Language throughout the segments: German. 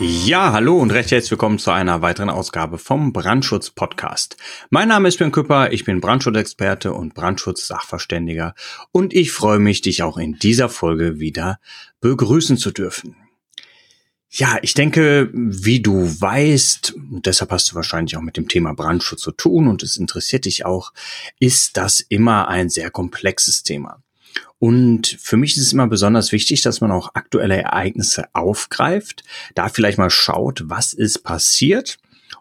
Ja, hallo und recht herzlich willkommen zu einer weiteren Ausgabe vom Brandschutz Podcast. Mein Name ist Björn Küpper, ich bin Brandschutzexperte und Brandschutz-Sachverständiger und ich freue mich, dich auch in dieser Folge wieder begrüßen zu dürfen. Ja, ich denke, wie du weißt, deshalb hast du wahrscheinlich auch mit dem Thema Brandschutz zu tun und es interessiert dich auch, ist das immer ein sehr komplexes Thema. Und für mich ist es immer besonders wichtig, dass man auch aktuelle Ereignisse aufgreift, da vielleicht mal schaut, was ist passiert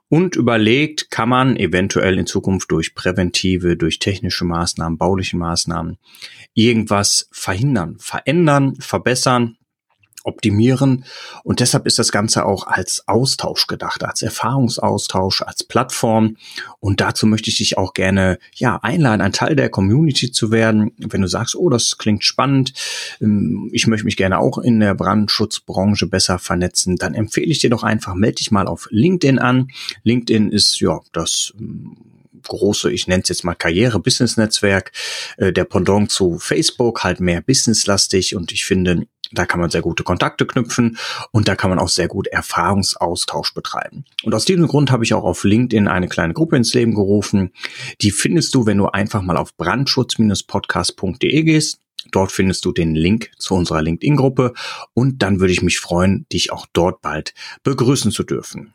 und überlegt, kann man eventuell in Zukunft durch präventive, durch technische Maßnahmen, bauliche Maßnahmen irgendwas verhindern, verändern, verbessern optimieren. Und deshalb ist das Ganze auch als Austausch gedacht, als Erfahrungsaustausch, als Plattform. Und dazu möchte ich dich auch gerne, ja, einladen, ein Teil der Community zu werden. Wenn du sagst, oh, das klingt spannend, ähm, ich möchte mich gerne auch in der Brandschutzbranche besser vernetzen, dann empfehle ich dir doch einfach, melde dich mal auf LinkedIn an. LinkedIn ist, ja, das ähm, große, ich nenne es jetzt mal Karriere-Business-Netzwerk, äh, der Pendant zu Facebook, halt mehr businesslastig und ich finde, da kann man sehr gute Kontakte knüpfen und da kann man auch sehr gut Erfahrungsaustausch betreiben. Und aus diesem Grund habe ich auch auf LinkedIn eine kleine Gruppe ins Leben gerufen. Die findest du, wenn du einfach mal auf brandschutz-podcast.de gehst. Dort findest du den Link zu unserer LinkedIn-Gruppe und dann würde ich mich freuen, dich auch dort bald begrüßen zu dürfen.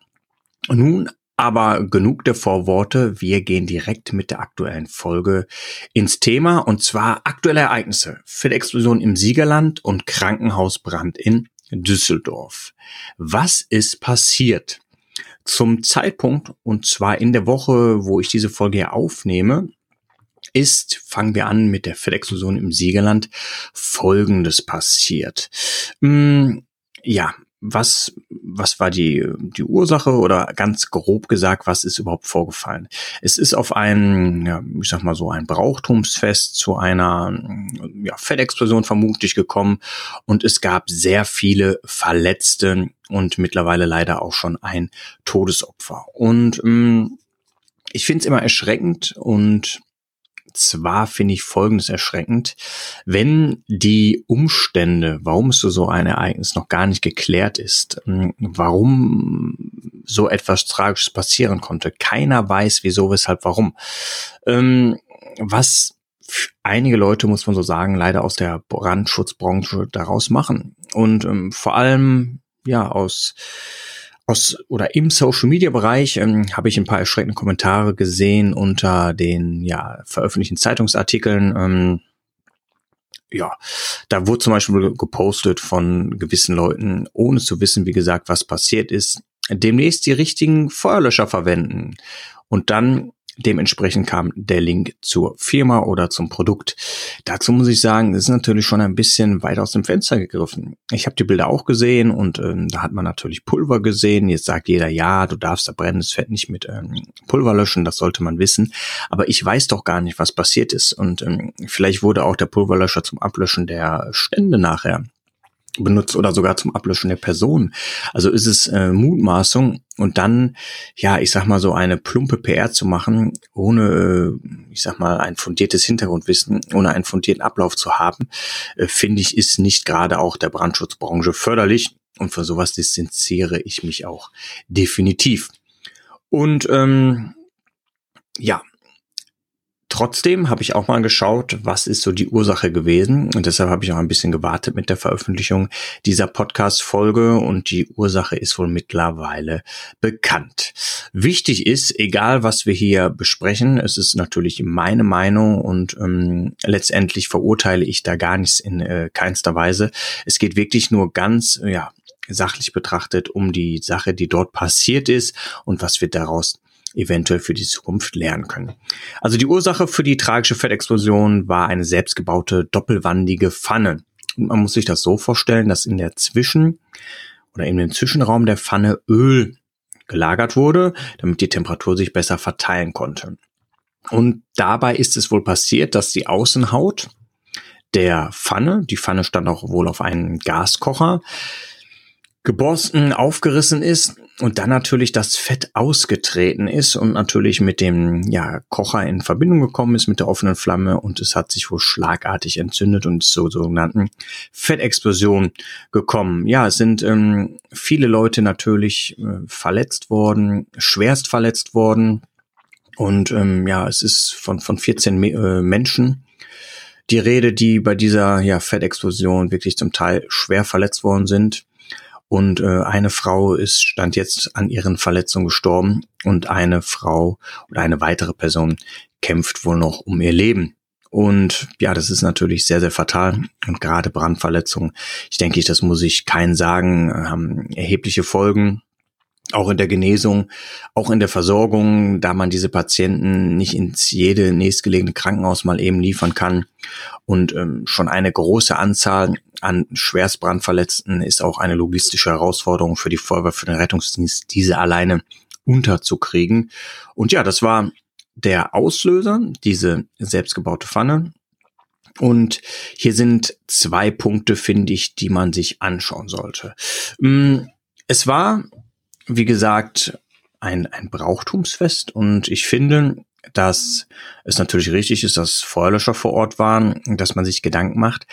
Nun aber genug der Vorworte. Wir gehen direkt mit der aktuellen Folge ins Thema und zwar aktuelle Ereignisse. Fettexplosion im Siegerland und Krankenhausbrand in Düsseldorf. Was ist passiert? Zum Zeitpunkt, und zwar in der Woche, wo ich diese Folge hier aufnehme, ist, fangen wir an mit der Fettexplosion im Siegerland, Folgendes passiert. Hm, ja, was, was war die, die Ursache oder ganz grob gesagt, was ist überhaupt vorgefallen? Es ist auf ein, ja, ich sag mal so, ein Brauchtumsfest zu einer ja, Fettexplosion vermutlich gekommen und es gab sehr viele Verletzte und mittlerweile leider auch schon ein Todesopfer. Und ähm, ich finde es immer erschreckend und zwar finde ich Folgendes erschreckend. Wenn die Umstände, warum es so ein Ereignis noch gar nicht geklärt ist, hm, warum so etwas Tragisches passieren konnte, keiner weiß wieso, weshalb, warum. Ähm, was einige Leute, muss man so sagen, leider aus der Brandschutzbranche daraus machen. Und ähm, vor allem, ja, aus aus oder im Social Media Bereich ähm, habe ich ein paar erschreckende Kommentare gesehen unter den ja veröffentlichten Zeitungsartikeln. Ähm, ja, da wurde zum Beispiel gepostet von gewissen Leuten, ohne zu wissen, wie gesagt, was passiert ist, demnächst die richtigen Feuerlöscher verwenden. Und dann Dementsprechend kam der Link zur Firma oder zum Produkt. Dazu muss ich sagen, das ist natürlich schon ein bisschen weit aus dem Fenster gegriffen. Ich habe die Bilder auch gesehen und ähm, da hat man natürlich Pulver gesehen. Jetzt sagt jeder, ja, du darfst da brennendes Fett nicht mit ähm, Pulver löschen, das sollte man wissen. Aber ich weiß doch gar nicht, was passiert ist. Und ähm, vielleicht wurde auch der Pulverlöscher zum Ablöschen der Stände nachher benutzt oder sogar zum Ablöschen der Person. Also ist es äh, Mutmaßung und dann, ja, ich sag mal so eine plumpe PR zu machen, ohne, äh, ich sag mal, ein fundiertes Hintergrundwissen, ohne einen fundierten Ablauf zu haben, äh, finde ich, ist nicht gerade auch der Brandschutzbranche förderlich und für sowas distanziere ich mich auch definitiv. Und ähm, ja, Trotzdem habe ich auch mal geschaut, was ist so die Ursache gewesen. Und deshalb habe ich auch ein bisschen gewartet mit der Veröffentlichung dieser Podcast-Folge. Und die Ursache ist wohl mittlerweile bekannt. Wichtig ist, egal was wir hier besprechen, es ist natürlich meine Meinung und ähm, letztendlich verurteile ich da gar nichts in äh, keinster Weise. Es geht wirklich nur ganz, ja, sachlich betrachtet um die Sache, die dort passiert ist und was wir daraus eventuell für die Zukunft lernen können. Also die Ursache für die tragische Fettexplosion war eine selbstgebaute doppelwandige Pfanne. Und man muss sich das so vorstellen, dass in der Zwischen- oder in dem Zwischenraum der Pfanne Öl gelagert wurde, damit die Temperatur sich besser verteilen konnte. Und dabei ist es wohl passiert, dass die Außenhaut der Pfanne, die Pfanne stand auch wohl auf einem Gaskocher, geborsten, aufgerissen ist und dann natürlich das Fett ausgetreten ist und natürlich mit dem ja, Kocher in Verbindung gekommen ist mit der offenen Flamme und es hat sich wohl schlagartig entzündet und zur sogenannten Fettexplosion gekommen. Ja, es sind ähm, viele Leute natürlich äh, verletzt worden, schwerst verletzt worden und ähm, ja, es ist von, von 14 äh, Menschen die Rede, die bei dieser ja, Fettexplosion wirklich zum Teil schwer verletzt worden sind. Und äh, eine Frau ist, stand jetzt an ihren Verletzungen gestorben und eine Frau oder eine weitere Person kämpft wohl noch um ihr Leben. Und ja, das ist natürlich sehr, sehr fatal. Und gerade Brandverletzungen, ich denke, das muss ich keinen sagen, haben erhebliche Folgen auch in der Genesung, auch in der Versorgung, da man diese Patienten nicht ins jede nächstgelegene Krankenhaus mal eben liefern kann. Und ähm, schon eine große Anzahl an Schwerstbrandverletzten ist auch eine logistische Herausforderung für die Feuerwehr, für den Rettungsdienst, diese alleine unterzukriegen. Und ja, das war der Auslöser, diese selbstgebaute Pfanne. Und hier sind zwei Punkte, finde ich, die man sich anschauen sollte. Mm, es war wie gesagt, ein, ein Brauchtumsfest und ich finde, dass es natürlich richtig ist, dass Feuerlöscher vor Ort waren, dass man sich Gedanken macht.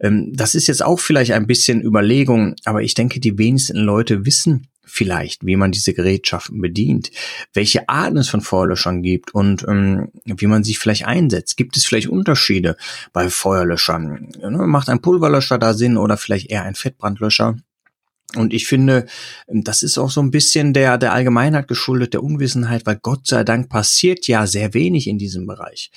Ähm, das ist jetzt auch vielleicht ein bisschen Überlegung, aber ich denke, die wenigsten Leute wissen vielleicht, wie man diese Gerätschaften bedient, welche Arten es von Feuerlöschern gibt und ähm, wie man sie vielleicht einsetzt. Gibt es vielleicht Unterschiede bei Feuerlöschern? Macht ein Pulverlöscher da Sinn oder vielleicht eher ein Fettbrandlöscher? Und ich finde, das ist auch so ein bisschen der, der Allgemeinheit geschuldet, der Unwissenheit, weil Gott sei Dank passiert ja sehr wenig in diesem Bereich.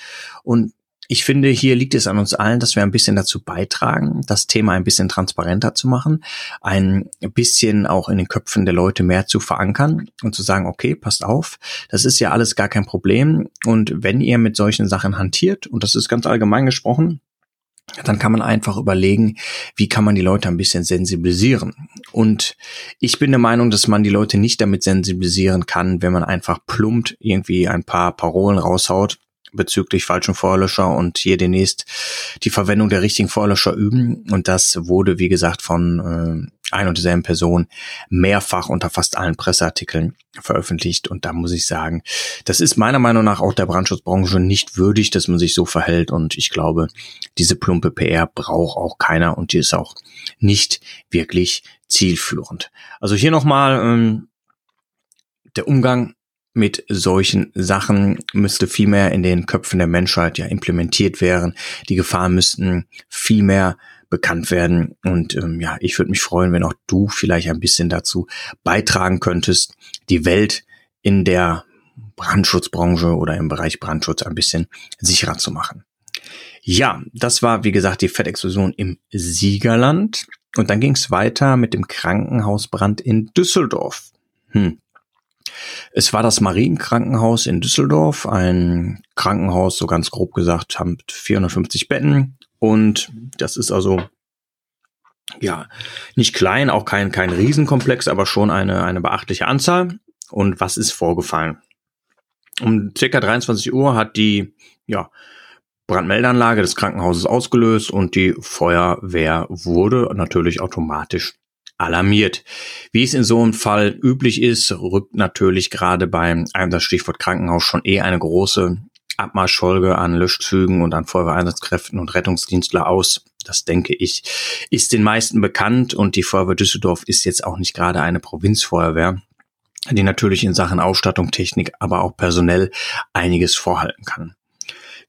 Und ich finde, hier liegt es an uns allen, dass wir ein bisschen dazu beitragen, das Thema ein bisschen transparenter zu machen, ein bisschen auch in den Köpfen der Leute mehr zu verankern und zu sagen, okay, passt auf, das ist ja alles gar kein Problem. Und wenn ihr mit solchen Sachen hantiert, und das ist ganz allgemein gesprochen, dann kann man einfach überlegen, wie kann man die Leute ein bisschen sensibilisieren. Und ich bin der Meinung, dass man die Leute nicht damit sensibilisieren kann, wenn man einfach plumpt irgendwie ein paar Parolen raushaut bezüglich falschen Feuerlöscher und hier demnächst die Verwendung der richtigen Feuerlöscher üben. Und das wurde, wie gesagt, von äh, ein und derselben Person mehrfach unter fast allen Presseartikeln veröffentlicht. Und da muss ich sagen, das ist meiner Meinung nach auch der Brandschutzbranche nicht würdig, dass man sich so verhält. Und ich glaube, diese plumpe PR braucht auch keiner und die ist auch nicht wirklich zielführend. Also hier nochmal ähm, der Umgang mit solchen Sachen müsste viel in den Köpfen der Menschheit ja implementiert werden. Die Gefahren müssten viel mehr bekannt werden. Und ähm, ja, ich würde mich freuen, wenn auch du vielleicht ein bisschen dazu beitragen könntest, die Welt in der Brandschutzbranche oder im Bereich Brandschutz ein bisschen sicherer zu machen. Ja, das war, wie gesagt, die Fettexplosion im Siegerland. Und dann ging es weiter mit dem Krankenhausbrand in Düsseldorf. Hm. Es war das Marienkrankenhaus in Düsseldorf, ein Krankenhaus, so ganz grob gesagt, haben 450 Betten, und das ist also ja nicht klein, auch kein, kein Riesenkomplex, aber schon eine, eine beachtliche Anzahl. Und was ist vorgefallen? Um circa 23 Uhr hat die ja, Brandmeldeanlage des Krankenhauses ausgelöst und die Feuerwehr wurde natürlich automatisch alarmiert. Wie es in so einem Fall üblich ist, rückt natürlich gerade beim Einsatz Stichwort Krankenhaus schon eh eine große Abmarschfolge an Löschzügen und an Feuerwehreinsatzkräften und Rettungsdienstler aus. Das denke ich, ist den meisten bekannt und die Feuerwehr Düsseldorf ist jetzt auch nicht gerade eine Provinzfeuerwehr, die natürlich in Sachen Ausstattung, Technik, aber auch personell einiges vorhalten kann.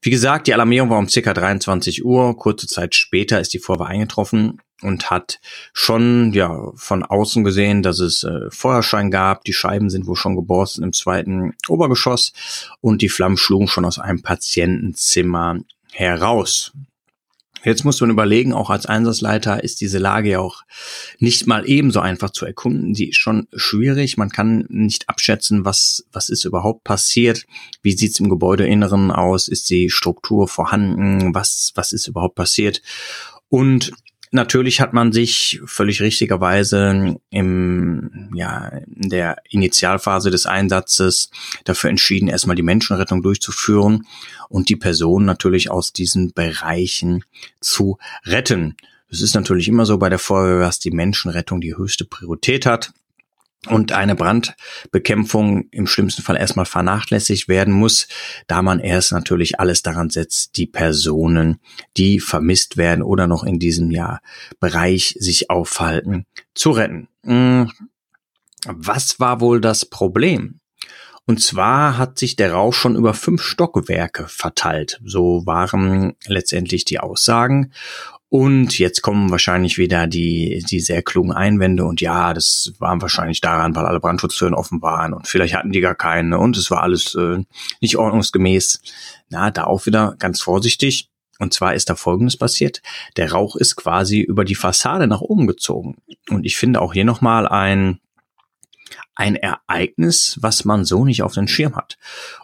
Wie gesagt, die Alarmierung war um circa 23 Uhr. Kurze Zeit später ist die Feuerwehr eingetroffen und hat schon ja von außen gesehen, dass es äh, Feuerschein gab. Die Scheiben sind wohl schon geborsten im zweiten Obergeschoss und die Flammen schlugen schon aus einem Patientenzimmer heraus. Jetzt muss man überlegen, auch als Einsatzleiter ist diese Lage ja auch nicht mal ebenso einfach zu erkunden. Die ist schon schwierig. Man kann nicht abschätzen, was, was ist überhaupt passiert. Wie sieht's im Gebäudeinneren aus? Ist die Struktur vorhanden? Was, was ist überhaupt passiert? Und Natürlich hat man sich völlig richtigerweise im, ja, in der Initialphase des Einsatzes dafür entschieden, erstmal die Menschenrettung durchzuführen und die Personen natürlich aus diesen Bereichen zu retten. Es ist natürlich immer so bei der Feuerwehr, dass die Menschenrettung die höchste Priorität hat und eine Brandbekämpfung im schlimmsten Fall erstmal vernachlässigt werden muss, da man erst natürlich alles daran setzt, die Personen, die vermisst werden oder noch in diesem Jahr Bereich sich aufhalten, zu retten. Hm, was war wohl das Problem? Und zwar hat sich der Rauch schon über fünf Stockwerke verteilt. So waren letztendlich die Aussagen. Und jetzt kommen wahrscheinlich wieder die, die sehr klugen Einwände und ja, das war wahrscheinlich daran, weil alle Brandschutztüren offen waren und vielleicht hatten die gar keine und es war alles äh, nicht ordnungsgemäß. Na, da auch wieder ganz vorsichtig. Und zwar ist da Folgendes passiert. Der Rauch ist quasi über die Fassade nach oben gezogen. Und ich finde auch hier nochmal ein, ein Ereignis, was man so nicht auf den Schirm hat.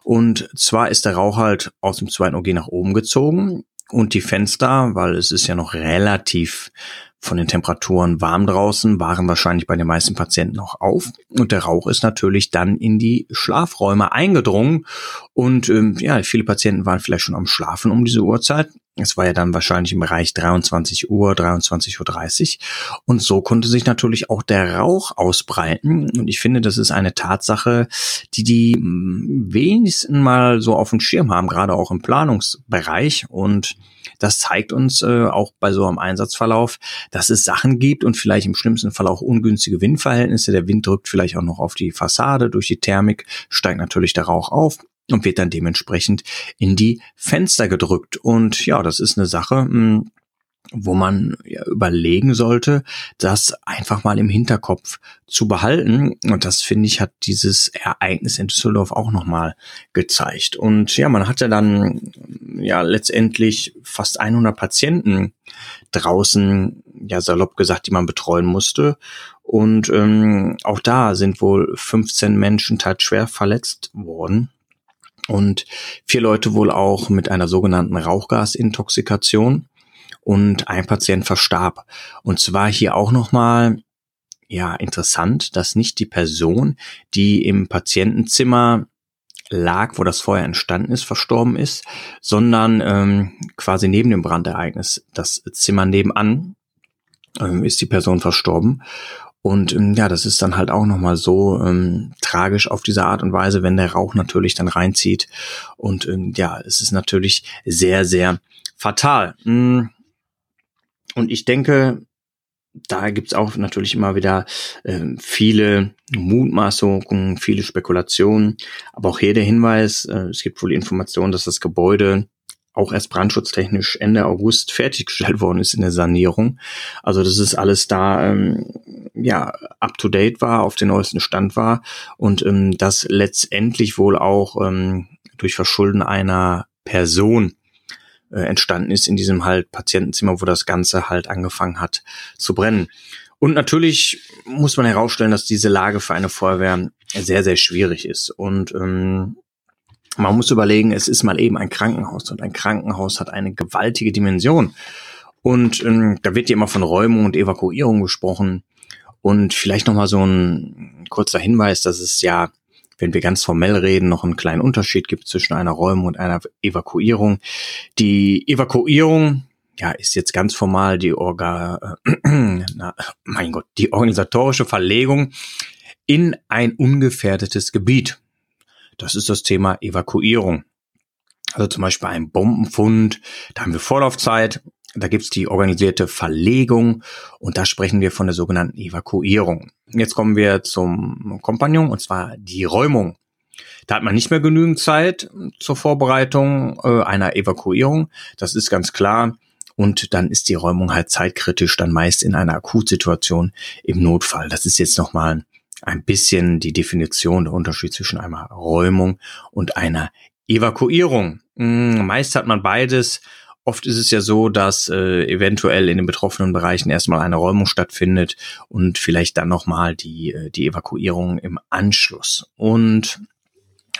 Und zwar ist der Rauch halt aus dem zweiten OG nach oben gezogen und die Fenster, weil es ist ja noch relativ von den Temperaturen warm draußen, waren wahrscheinlich bei den meisten Patienten noch auf. Und der Rauch ist natürlich dann in die Schlafräume eingedrungen. Und ähm, ja, viele Patienten waren vielleicht schon am Schlafen um diese Uhrzeit. Es war ja dann wahrscheinlich im Bereich 23 Uhr, 23.30 Uhr. Und so konnte sich natürlich auch der Rauch ausbreiten. Und ich finde, das ist eine Tatsache, die die hm, wenigsten mal so auf dem Schirm haben, gerade auch im Planungsbereich. Und das zeigt uns äh, auch bei so einem Einsatzverlauf, dass es Sachen gibt und vielleicht im schlimmsten Fall auch ungünstige Windverhältnisse. Der Wind drückt vielleicht auch noch auf die Fassade durch die Thermik, steigt natürlich der Rauch auf und wird dann dementsprechend in die Fenster gedrückt. Und ja, das ist eine Sache, hm, wo man ja überlegen sollte, das einfach mal im Hinterkopf zu behalten. Und das finde ich, hat dieses Ereignis in Düsseldorf auch nochmal gezeigt. Und ja, man hatte dann ja letztendlich fast 100 Patienten draußen, ja salopp gesagt, die man betreuen musste. Und ähm, auch da sind wohl 15 Menschen teils schwer verletzt worden und vier Leute wohl auch mit einer sogenannten Rauchgasintoxikation und ein Patient verstarb. Und zwar hier auch nochmal, ja, interessant, dass nicht die Person, die im Patientenzimmer lag, wo das Feuer entstanden ist, verstorben ist, sondern ähm, quasi neben dem Brandereignis, das Zimmer nebenan, ähm, ist die Person verstorben. Und ähm, ja, das ist dann halt auch nochmal so ähm, tragisch auf diese Art und Weise, wenn der Rauch natürlich dann reinzieht. Und ähm, ja, es ist natürlich sehr, sehr fatal. Mm. Und ich denke, da gibt's auch natürlich immer wieder äh, viele Mutmaßungen, viele Spekulationen. Aber auch hier der Hinweis, äh, es gibt wohl die Information, dass das Gebäude auch erst brandschutztechnisch Ende August fertiggestellt worden ist in der Sanierung. Also das ist alles da ähm, ja up to date war, auf den neuesten Stand war und ähm, das letztendlich wohl auch ähm, durch Verschulden einer Person äh, entstanden ist in diesem halt Patientenzimmer, wo das Ganze halt angefangen hat zu brennen. Und natürlich muss man herausstellen, dass diese Lage für eine Feuerwehr sehr, sehr schwierig ist. Und ähm, man muss überlegen, es ist mal eben ein Krankenhaus und ein Krankenhaus hat eine gewaltige Dimension. Und ähm, da wird ja immer von Räumung und Evakuierung gesprochen. Und vielleicht nochmal so ein kurzer Hinweis, dass es ja, wenn wir ganz formell reden, noch einen kleinen Unterschied gibt zwischen einer Räumung und einer Evakuierung. Die Evakuierung, ja, ist jetzt ganz formal die Orga, äh, na, mein Gott, die organisatorische Verlegung in ein ungefährdetes Gebiet. Das ist das Thema Evakuierung. Also zum Beispiel ein Bombenfund, da haben wir Vorlaufzeit, da gibt's die organisierte Verlegung und da sprechen wir von der sogenannten Evakuierung. Jetzt kommen wir zum Kompagnon und zwar die Räumung. Da hat man nicht mehr genügend Zeit zur Vorbereitung äh, einer Evakuierung. Das ist ganz klar. Und dann ist die Räumung halt zeitkritisch, dann meist in einer Akutsituation im Notfall. Das ist jetzt nochmal ein bisschen die Definition, der Unterschied zwischen einer Räumung und einer Evakuierung. Hm, meist hat man beides. Oft ist es ja so, dass äh, eventuell in den betroffenen Bereichen erstmal eine Räumung stattfindet und vielleicht dann nochmal die, äh, die Evakuierung im Anschluss. Und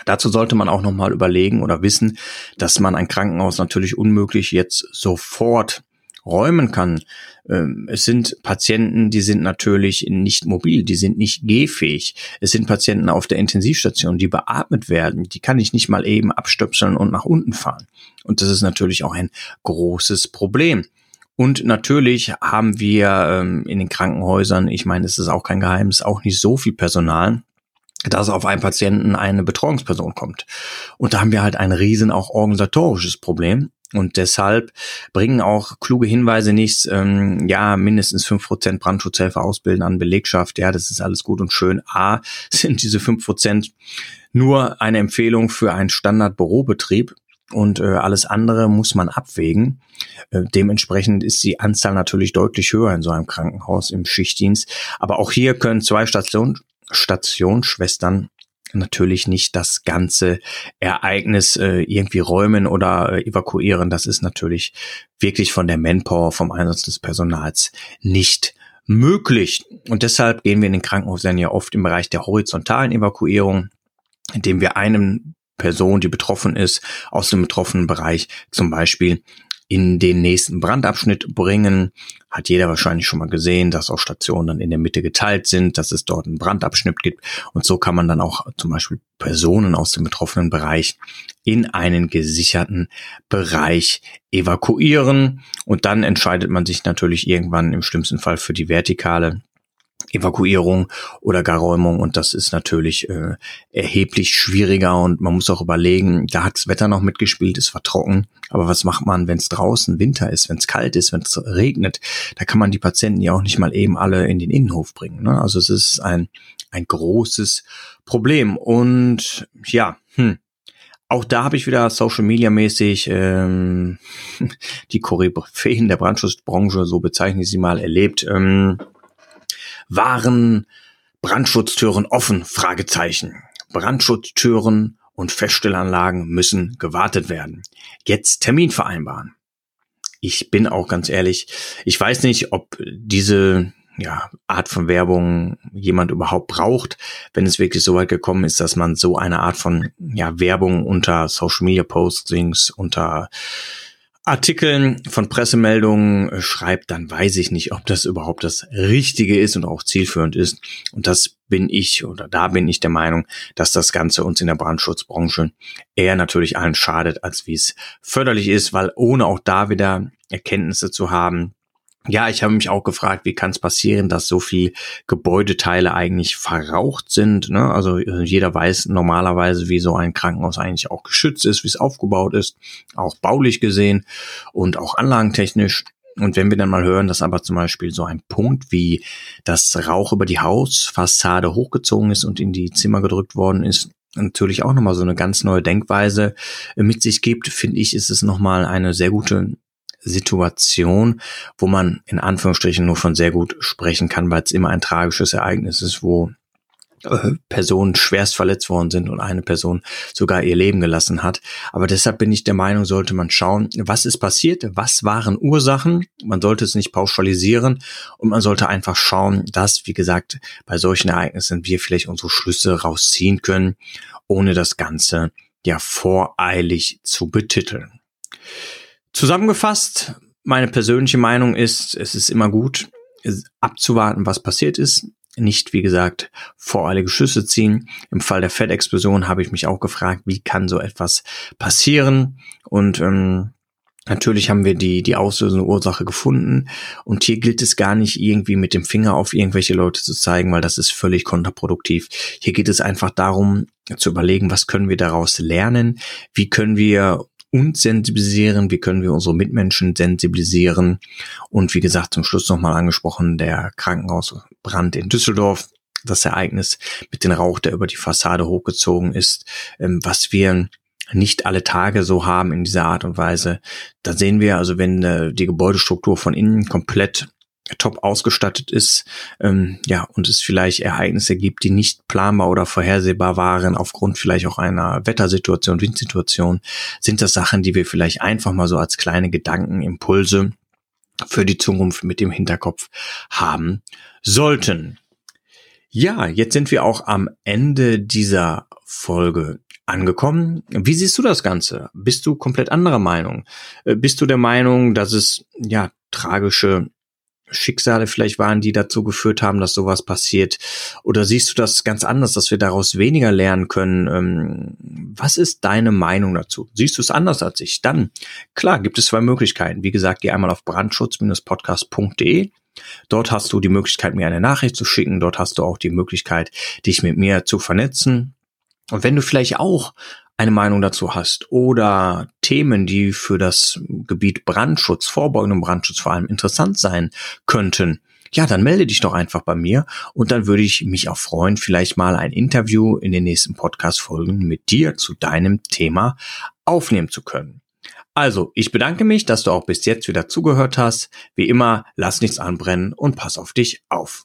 Dazu sollte man auch nochmal überlegen oder wissen, dass man ein Krankenhaus natürlich unmöglich jetzt sofort räumen kann. Ähm, es sind Patienten, die sind natürlich nicht mobil, die sind nicht gehfähig. Es sind Patienten auf der Intensivstation, die beatmet werden. Die kann ich nicht mal eben abstöpseln und nach unten fahren. Und das ist natürlich auch ein großes Problem. Und natürlich haben wir ähm, in den Krankenhäusern, ich meine, es ist auch kein Geheimnis, auch nicht so viel Personal, dass auf einen Patienten eine Betreuungsperson kommt. Und da haben wir halt ein riesen auch organisatorisches Problem. Und deshalb bringen auch kluge Hinweise nichts, ähm, ja, mindestens fünf Prozent Brandschutzhelfer ausbilden an Belegschaft, ja, das ist alles gut und schön. A, sind diese fünf Prozent nur eine Empfehlung für einen Standard-Bürobetrieb und äh, alles andere muss man abwägen. Äh, dementsprechend ist die Anzahl natürlich deutlich höher in so einem Krankenhaus im Schichtdienst. Aber auch hier können zwei Station, Stationsschwestern natürlich nicht das ganze Ereignis äh, irgendwie räumen oder äh, evakuieren. Das ist natürlich wirklich von der Manpower, vom Einsatz des Personals nicht möglich. Und deshalb gehen wir in den Krankenhäusern ja oft im Bereich der horizontalen Evakuierung, indem wir einem Person, die betroffen ist, aus dem betroffenen Bereich zum Beispiel in den nächsten Brandabschnitt bringen. Hat jeder wahrscheinlich schon mal gesehen, dass auch Stationen dann in der Mitte geteilt sind, dass es dort einen Brandabschnitt gibt. Und so kann man dann auch zum Beispiel Personen aus dem betroffenen Bereich in einen gesicherten Bereich evakuieren. Und dann entscheidet man sich natürlich irgendwann im schlimmsten Fall für die vertikale Evakuierung oder Garräumung und das ist natürlich äh, erheblich schwieriger und man muss auch überlegen, da hat das Wetter noch mitgespielt, es war trocken, aber was macht man, wenn es draußen Winter ist, wenn es kalt ist, wenn es regnet, da kann man die Patienten ja auch nicht mal eben alle in den Innenhof bringen. Ne? Also es ist ein, ein großes Problem und ja, hm, auch da habe ich wieder Social Media mäßig ähm, die Koryphäen der Brandschutzbranche, so bezeichne ich sie mal, erlebt. Ähm, waren Brandschutztüren offen? Fragezeichen. Brandschutztüren und Feststellanlagen müssen gewartet werden. Jetzt Termin vereinbaren. Ich bin auch ganz ehrlich, ich weiß nicht, ob diese ja, Art von Werbung jemand überhaupt braucht, wenn es wirklich so weit gekommen ist, dass man so eine Art von ja, Werbung unter Social Media Postings, unter Artikeln von Pressemeldungen äh, schreibt, dann weiß ich nicht, ob das überhaupt das Richtige ist und auch zielführend ist. Und das bin ich oder da bin ich der Meinung, dass das Ganze uns in der Brandschutzbranche eher natürlich allen schadet, als wie es förderlich ist, weil ohne auch da wieder Erkenntnisse zu haben, ja, ich habe mich auch gefragt, wie kann es passieren, dass so viel Gebäudeteile eigentlich verraucht sind. Ne? Also äh, jeder weiß normalerweise, wie so ein Krankenhaus eigentlich auch geschützt ist, wie es aufgebaut ist, auch baulich gesehen und auch anlagentechnisch. Und wenn wir dann mal hören, dass aber zum Beispiel so ein Punkt wie das Rauch über die Hausfassade hochgezogen ist und in die Zimmer gedrückt worden ist, natürlich auch nochmal so eine ganz neue Denkweise mit sich gibt, finde ich, ist es nochmal eine sehr gute Situation, wo man in Anführungsstrichen nur von sehr gut sprechen kann, weil es immer ein tragisches Ereignis ist, wo äh, Personen schwerst verletzt worden sind und eine Person sogar ihr Leben gelassen hat. Aber deshalb bin ich der Meinung, sollte man schauen, was ist passiert, was waren Ursachen. Man sollte es nicht pauschalisieren und man sollte einfach schauen, dass, wie gesagt, bei solchen Ereignissen wir vielleicht unsere Schlüsse rausziehen können, ohne das Ganze ja voreilig zu betiteln. Zusammengefasst, meine persönliche Meinung ist, es ist immer gut, abzuwarten, was passiert ist. Nicht, wie gesagt, voreilige Schüsse ziehen. Im Fall der Fettexplosion habe ich mich auch gefragt, wie kann so etwas passieren? Und ähm, Natürlich haben wir die, die auslösende Ursache gefunden. Und hier gilt es gar nicht irgendwie mit dem Finger auf irgendwelche Leute zu zeigen, weil das ist völlig kontraproduktiv. Hier geht es einfach darum, zu überlegen, was können wir daraus lernen? Wie können wir uns sensibilisieren, wie können wir unsere Mitmenschen sensibilisieren und wie gesagt zum Schluss nochmal angesprochen der Krankenhausbrand in Düsseldorf, das Ereignis mit dem Rauch, der über die Fassade hochgezogen ist, ähm, was wir nicht alle Tage so haben in dieser Art und Weise. Da sehen wir also, wenn äh, die Gebäudestruktur von innen komplett top ausgestattet ist, ähm, ja, und es vielleicht Ereignisse gibt, die nicht planbar oder vorhersehbar waren, aufgrund vielleicht auch einer Wettersituation, Windsituation, sind das Sachen, die wir vielleicht einfach mal so als kleine Gedankenimpulse für die Zukunft mit dem Hinterkopf haben sollten. Ja, jetzt sind wir auch am Ende dieser Folge angekommen. Wie siehst du das Ganze? Bist du komplett anderer Meinung? Äh, bist du der Meinung, dass es ja tragische Schicksale vielleicht waren, die dazu geführt haben, dass sowas passiert? Oder siehst du das ganz anders, dass wir daraus weniger lernen können? Ähm, was ist deine Meinung dazu? Siehst du es anders als ich? Dann, klar, gibt es zwei Möglichkeiten. Wie gesagt, geh einmal auf brandschutz-podcast.de. Dort hast du die Möglichkeit, mir eine Nachricht zu schicken. Dort hast du auch die Möglichkeit, dich mit mir zu vernetzen. Und wenn du vielleicht auch eine Meinung dazu hast oder Themen, die für das Gebiet Brandschutz, vorbeugenden Brandschutz vor allem interessant sein könnten, ja, dann melde dich doch einfach bei mir und dann würde ich mich auch freuen, vielleicht mal ein Interview in den nächsten Podcast-Folgen mit dir zu deinem Thema aufnehmen zu können. Also, ich bedanke mich, dass du auch bis jetzt wieder zugehört hast. Wie immer, lass nichts anbrennen und pass auf dich auf.